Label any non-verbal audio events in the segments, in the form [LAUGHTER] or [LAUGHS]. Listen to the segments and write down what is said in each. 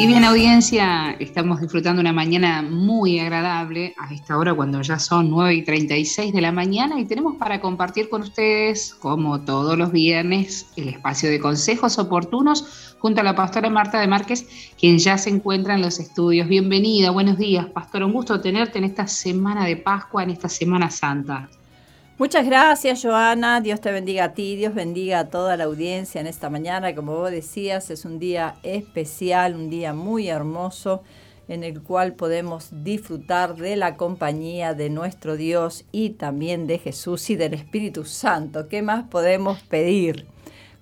Y bien, audiencia, estamos disfrutando una mañana muy agradable a esta hora cuando ya son 9 y 36 de la mañana y tenemos para compartir con ustedes, como todos los viernes, el espacio de consejos oportunos junto a la pastora Marta de Márquez, quien ya se encuentra en los estudios. Bienvenida, buenos días, pastor. Un gusto tenerte en esta semana de Pascua, en esta Semana Santa. Muchas gracias, Joana. Dios te bendiga a ti, Dios bendiga a toda la audiencia en esta mañana. Como vos decías, es un día especial, un día muy hermoso en el cual podemos disfrutar de la compañía de nuestro Dios y también de Jesús y del Espíritu Santo. ¿Qué más podemos pedir?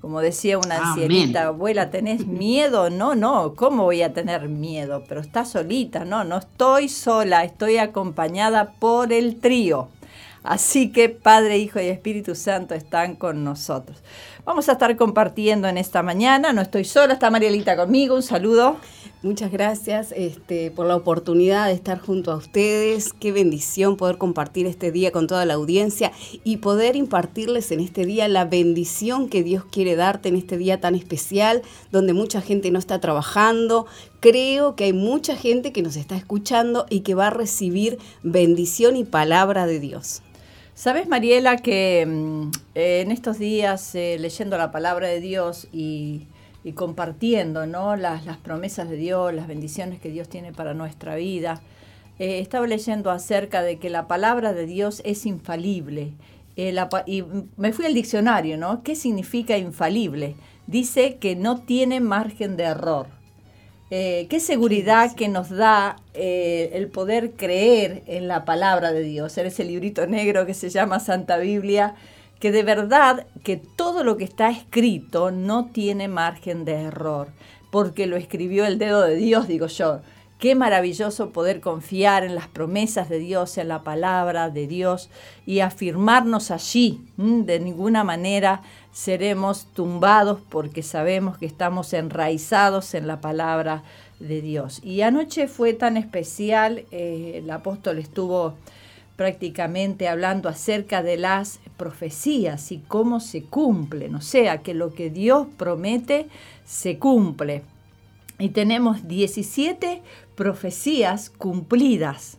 Como decía una ancianita, abuela, ¿tenés miedo? No, no, ¿cómo voy a tener miedo? Pero está solita, no, no estoy sola, estoy acompañada por el trío. Así que Padre, Hijo y Espíritu Santo están con nosotros. Vamos a estar compartiendo en esta mañana. No estoy sola, está Marielita conmigo. Un saludo. Muchas gracias este, por la oportunidad de estar junto a ustedes. Qué bendición poder compartir este día con toda la audiencia y poder impartirles en este día la bendición que Dios quiere darte en este día tan especial, donde mucha gente no está trabajando. Creo que hay mucha gente que nos está escuchando y que va a recibir bendición y palabra de Dios. Sabes, Mariela, que mm, en estos días eh, leyendo la palabra de Dios y, compartiendo ¿no? las, promesas de Dios, las bendiciones que Dios tiene para nuestra vida, eh, estaba leyendo acerca de que la palabra de Dios es infalible. Eh, y me fui al diccionario, ¿no? ¿Qué significa infalible? Dice que no tiene margen de error. Eh, qué seguridad que nos da eh, el poder creer en la palabra de Dios, en ese librito negro que se llama Santa Biblia, que de verdad que todo lo que está escrito no tiene margen de error, porque lo escribió el dedo de Dios, digo yo. Qué maravilloso poder confiar en las promesas de Dios, en la palabra de Dios y afirmarnos allí. De ninguna manera seremos tumbados porque sabemos que estamos enraizados en la palabra de Dios. Y anoche fue tan especial, eh, el apóstol estuvo prácticamente hablando acerca de las profecías y cómo se cumplen, o sea, que lo que Dios promete se cumple. Y tenemos 17 profecías cumplidas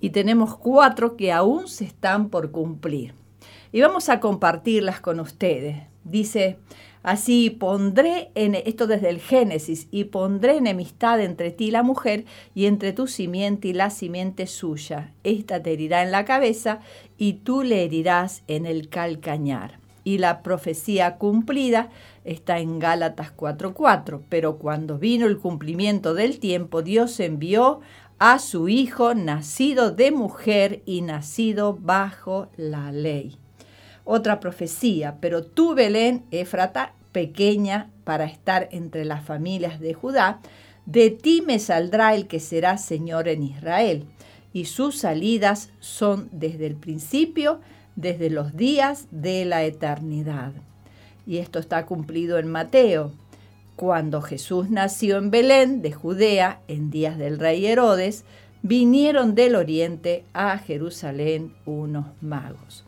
y tenemos cuatro que aún se están por cumplir. Y vamos a compartirlas con ustedes. Dice, así pondré en esto desde el Génesis y pondré enemistad entre ti y la mujer y entre tu simiente y la simiente suya. Esta te herirá en la cabeza y tú le herirás en el calcañar. Y la profecía cumplida está en Gálatas 4:4, pero cuando vino el cumplimiento del tiempo, Dios envió a su Hijo nacido de mujer y nacido bajo la ley. Otra profecía, pero tú, Belén, Éfrata, pequeña para estar entre las familias de Judá, de ti me saldrá el que será Señor en Israel, y sus salidas son desde el principio, desde los días de la eternidad y esto está cumplido en Mateo. Cuando Jesús nació en Belén de Judea en días del rey Herodes, vinieron del oriente a Jerusalén unos magos.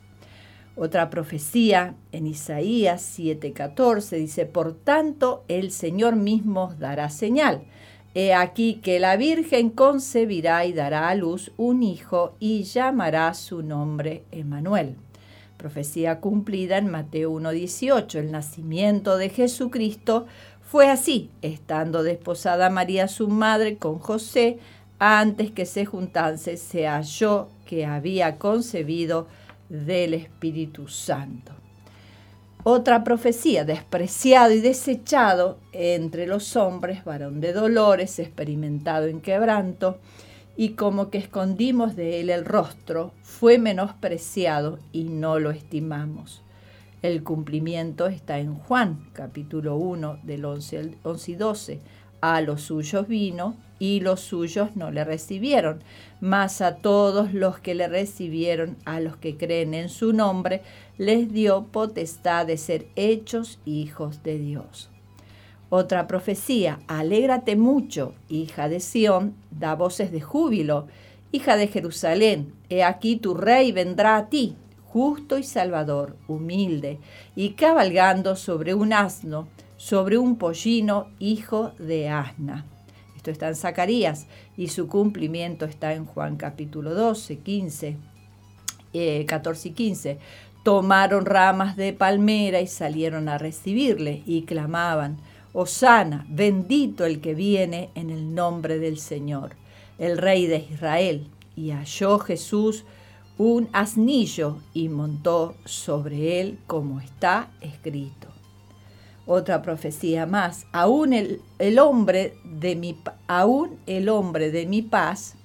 Otra profecía en Isaías 7:14 dice, por tanto el Señor mismo dará señal. He aquí que la Virgen concebirá y dará a luz un hijo y llamará su nombre Emanuel profecía cumplida en Mateo 1.18. El nacimiento de Jesucristo fue así, estando desposada María su madre con José, antes que se juntase, se halló que había concebido del Espíritu Santo. Otra profecía, despreciado y desechado entre los hombres, varón de dolores, experimentado en quebranto, y como que escondimos de él el rostro, fue menospreciado y no lo estimamos. El cumplimiento está en Juan, capítulo 1, del 11, 11 y 12. A los suyos vino y los suyos no le recibieron, mas a todos los que le recibieron, a los que creen en su nombre, les dio potestad de ser hechos hijos de Dios. Otra profecía, alégrate mucho, hija de Sión, da voces de júbilo, hija de Jerusalén, he aquí tu rey vendrá a ti, justo y salvador, humilde, y cabalgando sobre un asno, sobre un pollino, hijo de asna. Esto está en Zacarías y su cumplimiento está en Juan capítulo 12, 15, 14 y 15. Tomaron ramas de palmera y salieron a recibirle y clamaban, Osana, bendito el que viene en el nombre del Señor, el Rey de Israel. Y halló Jesús un asnillo y montó sobre él como está escrito. Otra profecía más, aún el, hombre, de mi, aún el hombre de mi paz,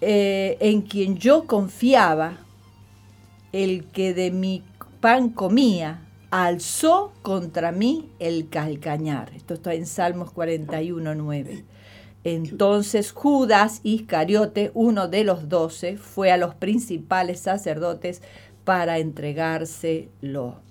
eh, en quien yo confiaba, el que de mi pan comía, alzó contra mí el calcañar. Esto está en Salmos 41, 9. Entonces Judas Iscariote, uno de los doce, fue a los principales sacerdotes para entregárselo.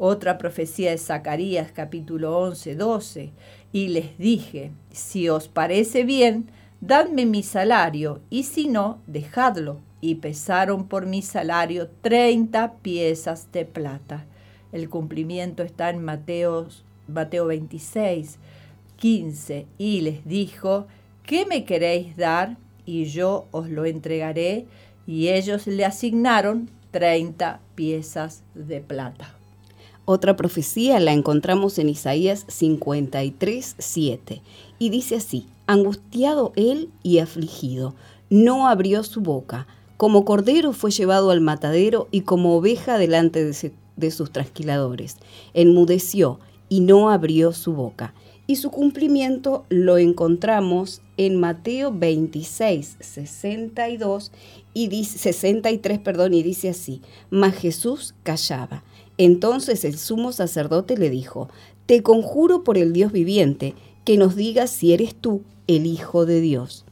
Otra profecía de Zacarías capítulo 11, 12. Y les dije, si os parece bien, dadme mi salario, y si no, dejadlo. Y pesaron por mi salario treinta piezas de plata. El cumplimiento está en Mateo, Mateo 26, 15 y les dijo, ¿qué me queréis dar? Y yo os lo entregaré. Y ellos le asignaron 30 piezas de plata. Otra profecía la encontramos en Isaías 53, 7 y dice así, angustiado él y afligido, no abrió su boca, como cordero fue llevado al matadero y como oveja delante de, sus trasquiladores, enmudeció y no abrió su boca. Y su cumplimiento lo encontramos en Mateo 26, 62 y dice, 63, perdón, y dice así, mas Jesús callaba. Entonces el sumo sacerdote le dijo, te conjuro por el Dios viviente, que nos digas si eres tú el Hijo de Dios.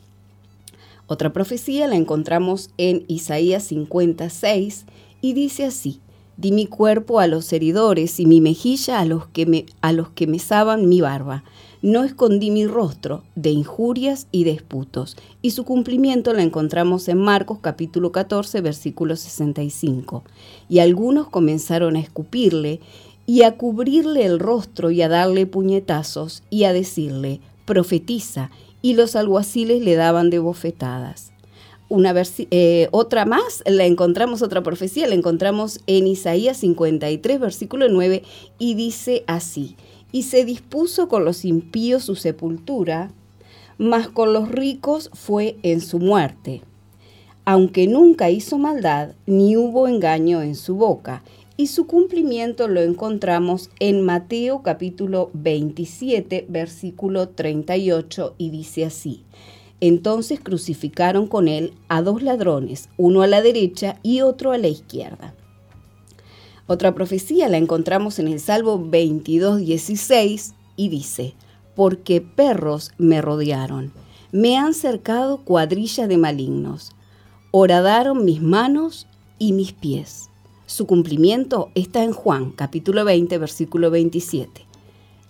Otra profecía la encontramos en Isaías 56 y dice así, Di mi cuerpo a los heridores y mi mejilla a los que me, a los que mesaban mi barba. No escondí mi rostro de injurias y disputos. Y su cumplimiento lo encontramos en Marcos capítulo 14, versículo 65. Y algunos comenzaron a escupirle y a cubrirle el rostro y a darle puñetazos y a decirle, profetiza, y los alguaciles le daban de bofetadas eh, otra más, la encontramos, otra profecía, la encontramos en Isaías 53, versículo 9, y dice así, y se dispuso con los impíos su sepultura, mas con los ricos fue en su muerte, aunque nunca hizo maldad, ni hubo engaño en su boca, y su cumplimiento lo encontramos en Mateo capítulo 27, versículo 38, y dice así, entonces crucificaron con él a dos ladrones, uno a la derecha y otro a la izquierda. Otra profecía la encontramos en el Salmo 22, 16 y dice, porque perros me rodearon, me han cercado cuadrillas de malignos, horadaron mis manos y mis pies. Su cumplimiento está en Juan capítulo 20, versículo 27.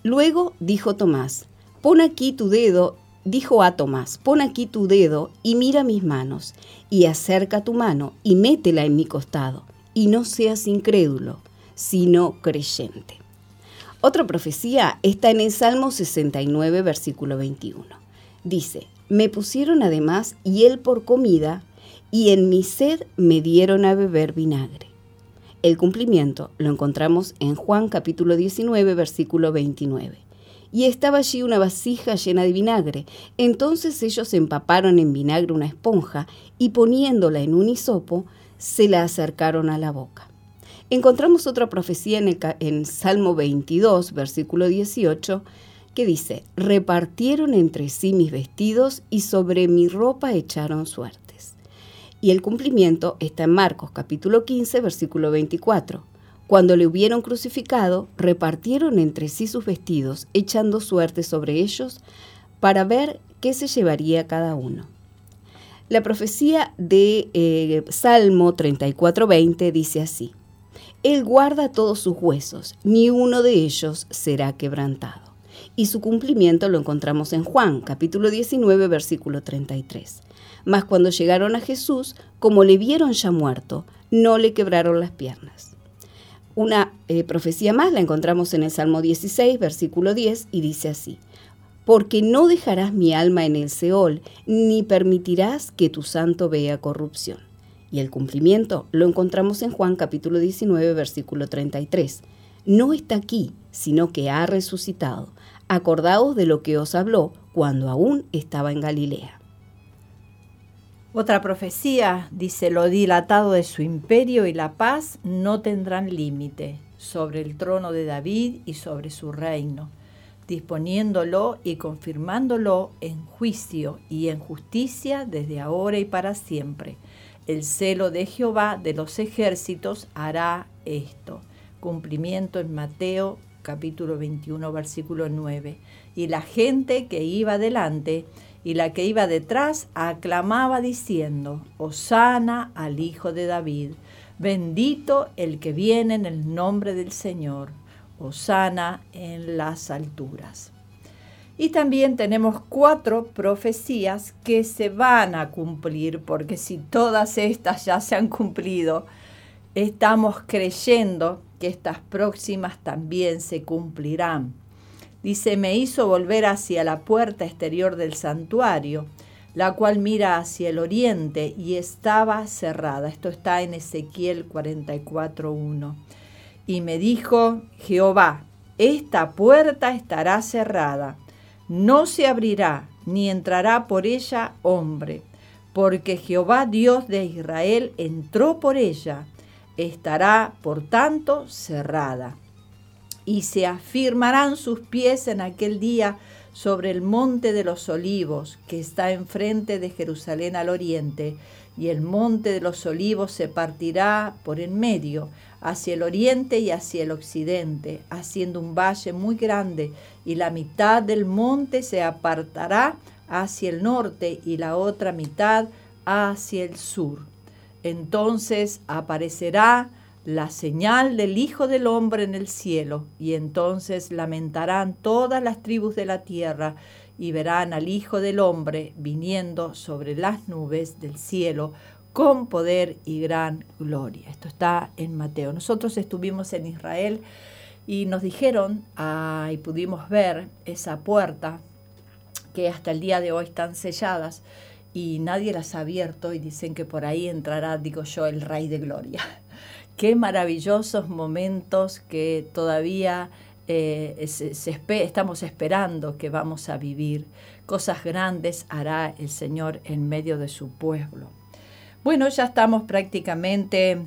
Luego dijo Tomás, pon aquí tu dedo dijo a Tomás, pon aquí tu dedo y mira mis manos, y acerca tu mano y métela en mi costado, y no seas incrédulo, sino creyente. Otra profecía está en el Salmo 69, versículo 21. Dice, me pusieron además hiel por comida, y en mi sed me dieron a beber vinagre. El cumplimiento lo encontramos en Juan capítulo 19, versículo 29 y estaba allí una vasija llena de vinagre. Entonces ellos empaparon en vinagre una esponja y poniéndola en un hisopo, se la acercaron a la boca. Encontramos otra profecía en, el, Salmo 22, versículo 18, que dice, repartieron entre sí mis vestidos y sobre mi ropa echaron suertes. Y el cumplimiento está en Marcos capítulo 15, versículo 24. Cuando le hubieron crucificado, repartieron entre sí sus vestidos, echando suerte sobre ellos, para ver qué se llevaría cada uno. La profecía de eh, Salmo 34:20 dice así, Él guarda todos sus huesos, ni uno de ellos será quebrantado. Y su cumplimiento lo encontramos en Juan, capítulo 19, versículo 33. Mas cuando llegaron a Jesús, como le vieron ya muerto, no le quebraron las piernas. Una eh, profecía más la encontramos en el Salmo 16, versículo 10, y dice así, porque no dejarás mi alma en el Seol, ni permitirás que tu santo vea corrupción. Y el cumplimiento lo encontramos en Juan capítulo 19, versículo 33. No está aquí, sino que ha resucitado. Acordaos de lo que os habló cuando aún estaba en Galilea. Otra profecía dice, lo dilatado de su imperio y la paz no tendrán límite sobre el trono de David y sobre su reino disponiéndolo y confirmándolo en juicio y en justicia desde ahora y para siempre. El celo de Jehová de los ejércitos hará esto. Cumplimiento en Mateo capítulo 21 versículo 9. Y la gente que iba delante y la que iba detrás aclamaba diciendo, Hosana al Hijo de David, bendito el que viene en el nombre del Señor sana en las alturas. Y también tenemos cuatro profecías que se van a cumplir, porque si todas estas ya se han cumplido, estamos creyendo que estas próximas también se cumplirán. Dice, me hizo volver hacia la puerta exterior del santuario, la cual mira hacia el oriente y estaba cerrada. Esto está en Ezequiel 44.1. Y me dijo Jehová, esta puerta estará cerrada, no se abrirá, ni entrará por ella hombre, porque Jehová Dios de Israel entró por ella, estará por tanto cerrada. Y se afirmarán sus pies en aquel día sobre el monte de los olivos, que está enfrente de Jerusalén al oriente, y el monte de los olivos se partirá por en medio, hacia el oriente y hacia el occidente, haciendo un valle muy grande, y la mitad del monte se apartará hacia el norte y la otra mitad hacia el sur. Entonces aparecerá la señal del Hijo del Hombre en el cielo, y entonces lamentarán todas las tribus de la tierra, y verán al Hijo del Hombre viniendo sobre las nubes del cielo con poder y gran gloria. Esto está en Mateo. Nosotros estuvimos en Israel y nos dijeron y pudimos ver esa puerta que hasta el día de hoy están selladas y nadie las ha abierto y dicen que por ahí entrará, digo yo, el Rey de Gloria. [LAUGHS] Qué maravillosos momentos que todavía eh, estamos esperando que vamos a vivir. Cosas grandes hará el Señor en medio de su pueblo. Bueno, ya estamos prácticamente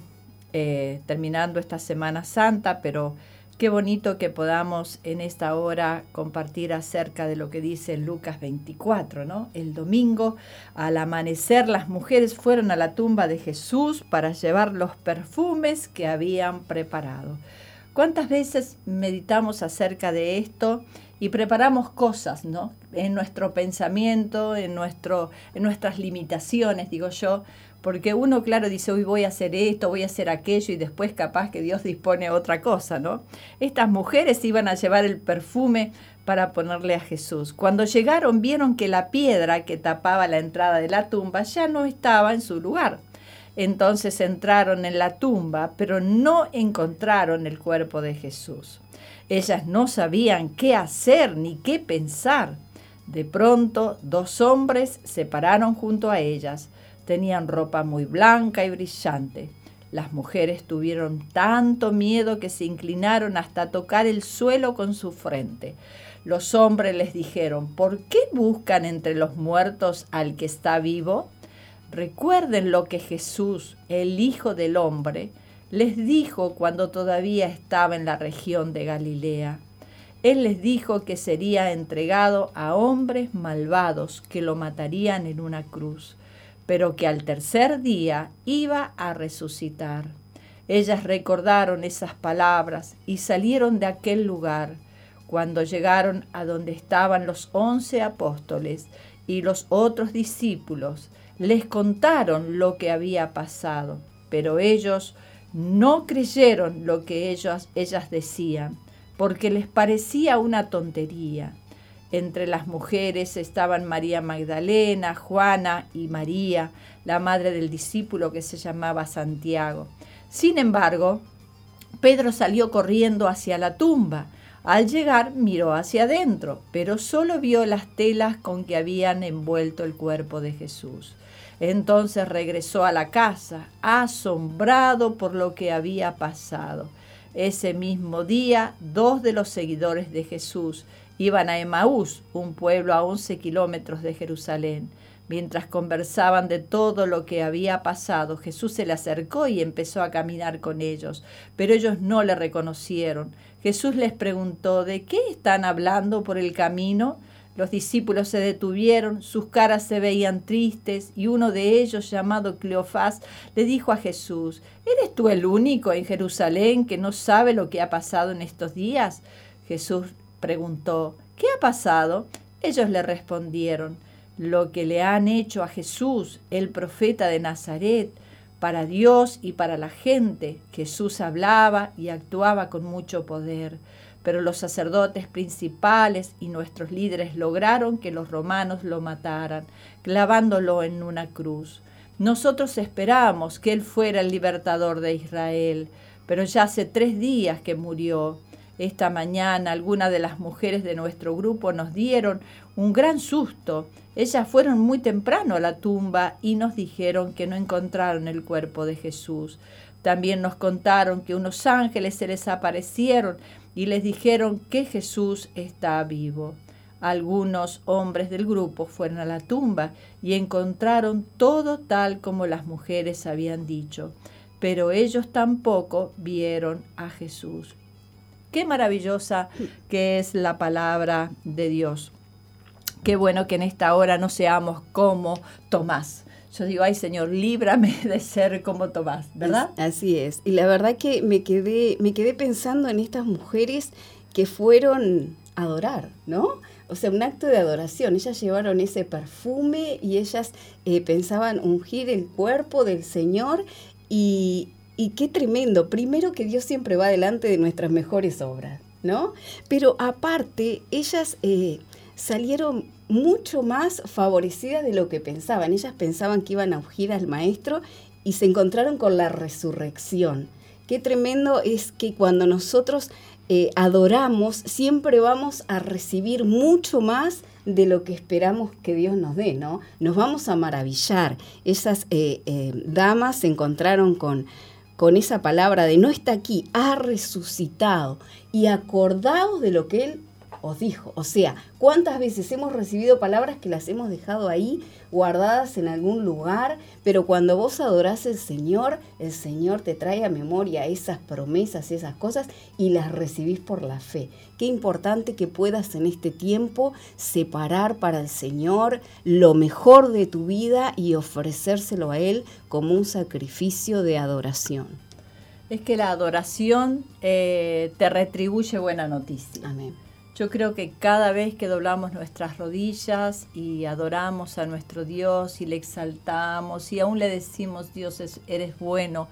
eh, terminando esta Semana Santa, pero qué bonito que podamos en esta hora compartir acerca de lo que dice Lucas 24, ¿no? El domingo, al amanecer, las mujeres fueron a la tumba de Jesús para llevar los perfumes que habían preparado. ¿Cuántas veces meditamos acerca de esto y preparamos cosas, ¿no? En nuestro pensamiento, en, nuestro, en nuestras limitaciones, digo yo, porque uno, claro, dice, hoy voy a hacer esto, voy a hacer aquello, y después capaz que Dios dispone otra cosa, ¿no? Estas mujeres iban a llevar el perfume para ponerle a Jesús. Cuando llegaron vieron que la piedra que tapaba la entrada de la tumba ya no estaba en su lugar. Entonces entraron en la tumba, pero no encontraron el cuerpo de Jesús. Ellas no sabían qué hacer ni qué pensar. De pronto, dos hombres se pararon junto a ellas Tenían ropa muy blanca y brillante. Las mujeres tuvieron tanto miedo que se inclinaron hasta tocar el suelo con su frente. Los hombres les dijeron, ¿por qué buscan entre los muertos al que está vivo? Recuerden lo que Jesús, el Hijo del Hombre, les dijo cuando todavía estaba en la región de Galilea. Él les dijo que sería entregado a hombres malvados que lo matarían en una cruz, pero que al tercer día iba a resucitar. Ellas recordaron esas palabras y salieron de aquel lugar. Cuando llegaron a donde estaban los once apóstoles y los otros discípulos, les contaron lo que había pasado, pero ellos no creyeron lo que ellas, decían, porque les parecía una tontería. Entre las mujeres estaban María Magdalena, Juana y María, la madre del discípulo que se llamaba Santiago. Sin embargo, Pedro salió corriendo hacia la tumba. Al llegar miró hacia adentro, pero solo vio las telas con que habían envuelto el cuerpo de Jesús. Entonces regresó a la casa, asombrado por lo que había pasado. Ese mismo día, dos de los seguidores de Jesús iban a Emaús, un pueblo a 11 kilómetros de Jerusalén. Mientras conversaban de todo lo que había pasado, Jesús se le acercó y empezó a caminar con ellos, pero ellos no le reconocieron. Jesús les preguntó, ¿de qué están hablando por el camino? Los discípulos se detuvieron, sus caras se veían tristes, y uno de ellos, llamado Cleofás, le dijo a Jesús, ¿Eres tú el único en Jerusalén que no sabe lo que ha pasado en estos días? Jesús preguntó, ¿qué ha pasado? Ellos le respondieron, lo que le han hecho a Jesús, el profeta de Nazaret, para Dios y para la gente. Jesús hablaba y actuaba con mucho poder, pero los sacerdotes principales y nuestros líderes lograron que los romanos lo mataran, clavándolo en una cruz. Nosotros esperábamos que Él fuera el libertador de Israel, pero ya hace tres días que murió. Esta mañana algunas de las mujeres de nuestro grupo nos dieron un gran susto. Ellas fueron muy temprano a la tumba y nos dijeron que no encontraron el cuerpo de Jesús. También nos contaron que unos ángeles se les aparecieron y les dijeron que Jesús está vivo. Algunos hombres del grupo fueron a la tumba y encontraron todo tal como las mujeres habían dicho, pero ellos tampoco vieron a Jesús. Qué maravillosa que es la palabra de Dios. Qué bueno que en esta hora no seamos como Tomás. Yo digo, ay Señor, líbrame [LAUGHS] de ser como Tomás, ¿verdad? así es. Y la verdad que me quedé, me quedé pensando en estas mujeres que fueron a adorar, ¿no? O sea, un acto de adoración. Ellas llevaron ese perfume y ellas eh, pensaban ungir el cuerpo del Señor y, y qué tremendo. Primero que Dios siempre va delante de nuestras mejores obras, ¿no? Pero aparte, ellas eh, salieron mucho más favorecidas de lo que pensaban. Ellas pensaban que iban a ungir al maestro y se encontraron con la resurrección. Qué tremendo es que cuando nosotros eh, adoramos, siempre vamos a recibir mucho más de lo que esperamos que Dios nos dé, ¿no? Nos vamos a maravillar. Esas eh, damas se encontraron con con esa palabra de no está aquí, ha resucitado y acordaos de lo que Él os dijo. O sea, ¿cuántas veces hemos recibido palabras que las hemos dejado ahí guardadas en algún lugar? Pero cuando vos adorás al Señor, el Señor te trae a memoria esas promesas, esas cosas y las recibís por la fe. Qué importante que puedas en este tiempo separar para el Señor lo mejor de tu vida y ofrecérselo a Él como un sacrificio de adoración. Es que la adoración eh, te retribuye buena noticia. Amén. Yo creo que cada vez que doblamos nuestras rodillas y adoramos a nuestro Dios y le exaltamos y aún le decimos, Dios, eres bueno,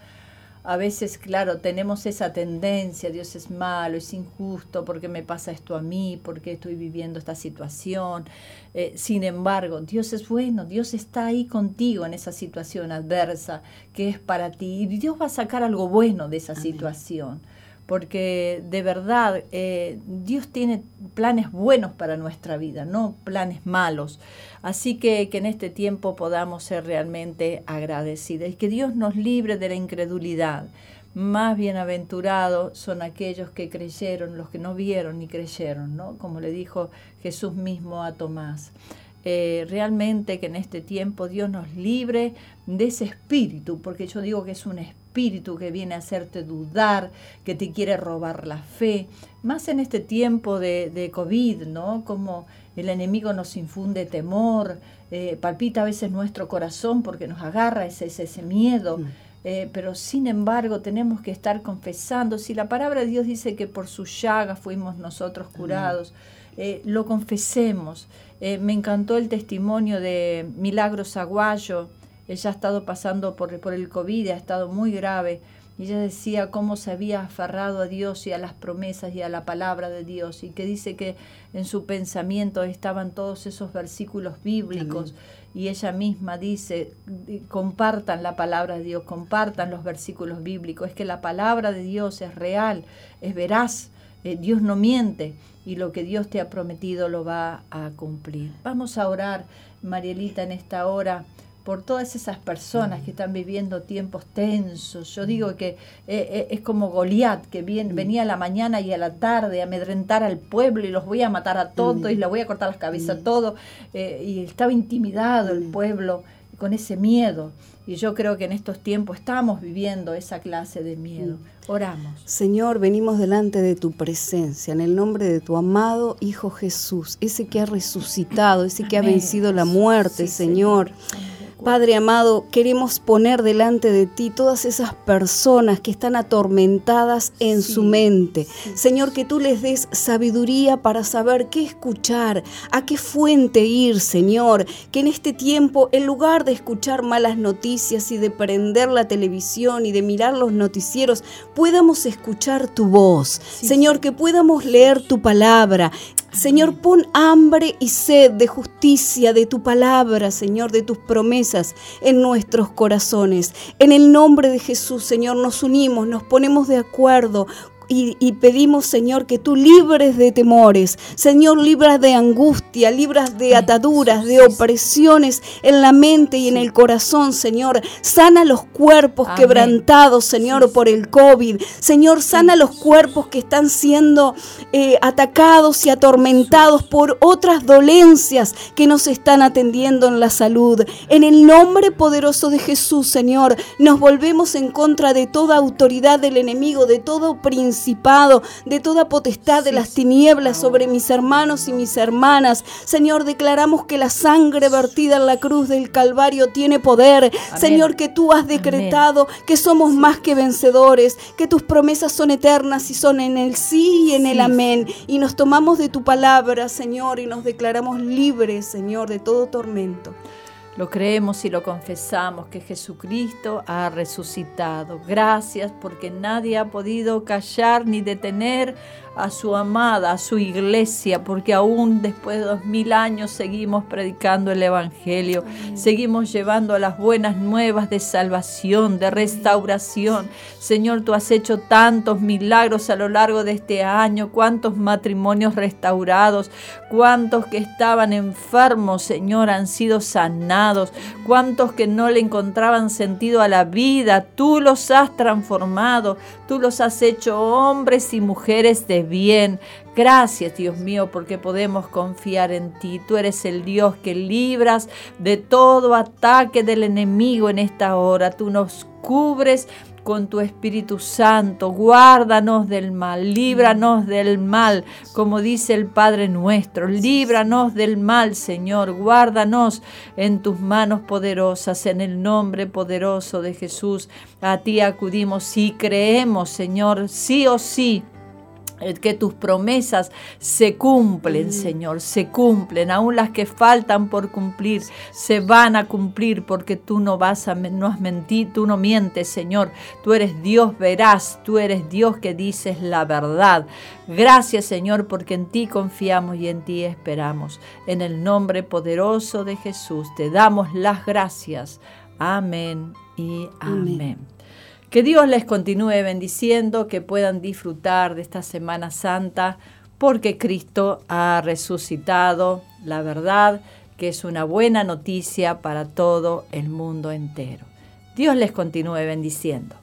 a veces, claro, tenemos esa tendencia, Dios es malo, es injusto, porque me pasa esto a mí, porque estoy viviendo esta situación. Eh, sin embargo, Dios es bueno, Dios está ahí contigo en esa situación adversa que es para ti y Dios va a sacar algo bueno de esa situación porque de verdad eh, Dios tiene planes buenos para nuestra vida, no planes malos. Así que que en este tiempo podamos ser realmente agradecidos y que Dios nos libre de la incredulidad. Más bienaventurados son aquellos que creyeron, los que no vieron ni creyeron, ¿no? Como le dijo Jesús mismo a Tomás. Eh, realmente que en este tiempo Dios nos libre de ese espíritu, porque yo digo que es un espíritu espíritu que viene a hacerte dudar, que te quiere robar la fe, más en este tiempo de, de COVID, ¿no? Como el enemigo nos infunde temor, eh, palpita a veces nuestro corazón porque nos agarra ese, ese, miedo. Mm. Eh, pero sin embargo tenemos que estar confesando. Si la palabra de Dios dice que por su llaga fuimos nosotros curados, eh, lo confesemos. me encantó el testimonio de Milagros Aguayo. Ella ha estado pasando por, por el COVID, ha estado muy grave. Y ella decía cómo se había aferrado a Dios y a las promesas y a la palabra de Dios. Y que dice que en su pensamiento estaban todos esos versículos bíblicos. Y ella misma dice, compartan la palabra de Dios, compartan los versículos bíblicos, es que la palabra de Dios es real, es veraz, eh, Dios no miente y lo que Dios te ha prometido lo va a cumplir. Vamos a orar, Marielita, en esta hora por todas esas personas que están viviendo tiempos tensos. Yo digo que eh, eh, es como Goliat, que venía a la mañana y a la tarde a amedrentar al pueblo y los voy a matar a todos y les voy a cortar las cabezas a todos. Eh, y estaba intimidado el pueblo con ese miedo. Y yo creo que en estos tiempos estamos viviendo esa clase de miedo. Oramos. Señor, venimos delante de tu presencia, en el nombre de tu amado Hijo Jesús, ese que ha resucitado, ese que ha vencido la muerte, Señor. Padre amado, queremos poner delante de ti todas esas personas que están atormentadas en su mente. Señor, que tú les des sabiduría para saber qué escuchar, a qué fuente ir, Señor. Que en este tiempo, en lugar de escuchar malas noticias y de prender la televisión y de mirar los noticieros, podamos escuchar tu voz. Señor, que podamos leer tu palabra, Señor, pon hambre y sed de justicia, de tu palabra, Señor, de tus promesas en nuestros corazones. En el nombre de Jesús, Señor, nos unimos, nos ponemos de acuerdo y, pedimos, Señor, que tú libres de temores, Señor, libras de angustia, libras de ataduras, de opresiones en la mente y en el corazón, Señor. Sana los cuerpos quebrantados, Señor, por el COVID. Señor, sana los cuerpos que están siendo eh, atacados y atormentados por otras dolencias que nos están atendiendo en la salud. En el nombre poderoso de Jesús, Señor, nos volvemos en contra de toda autoridad del enemigo, de todo principio de toda potestad de las tinieblas sobre mis hermanos y mis hermanas. Señor, declaramos que la sangre vertida en la cruz del Calvario tiene poder. Señor, que tú has decretado que somos más que vencedores, que tus promesas son eternas y son en el sí y en el amén. Y nos tomamos de tu palabra, Señor, y nos declaramos libres, Señor, de todo tormento. Lo creemos y lo confesamos que Jesucristo ha resucitado. Gracias porque nadie ha podido callar ni detener a su amada, a su iglesia, porque aún después de dos mil años seguimos predicando el Evangelio, seguimos llevando las buenas nuevas de salvación, de restauración. Señor, tú has hecho tantos milagros a lo largo de este año, cuántos matrimonios restaurados, cuántos que estaban enfermos, Señor, han sido sanados, cuántos que no le encontraban sentido a la vida, tú los has transformado, tú los has hecho hombres y mujeres de bien. Gracias, Dios mío, porque podemos confiar en ti. Tú eres el Dios que libras de todo ataque del enemigo en esta hora. Tú nos cubres con tu Espíritu Santo. Guárdanos del mal, líbranos del mal, como dice el Padre nuestro. Líbranos del mal, Señor. Guárdanos en tus manos poderosas, en el nombre poderoso de Jesús. A ti acudimos y creemos, Señor, sí o sí que tus promesas se cumplen, Señor, se cumplen, aún las que faltan por cumplir, se van a cumplir porque tú no vas a no has mentir, tú no mientes, Señor. Tú eres Dios verás, tú eres Dios que dices la verdad. Gracias, Señor, porque en ti confiamos y en ti esperamos. En el nombre poderoso de Jesús te damos las gracias. Amén y amén. Que Dios les continúe bendiciendo, que puedan disfrutar de esta Semana Santa, porque Cristo ha resucitado, la verdad que es una buena noticia para todo el mundo entero. Dios les continúe bendiciendo.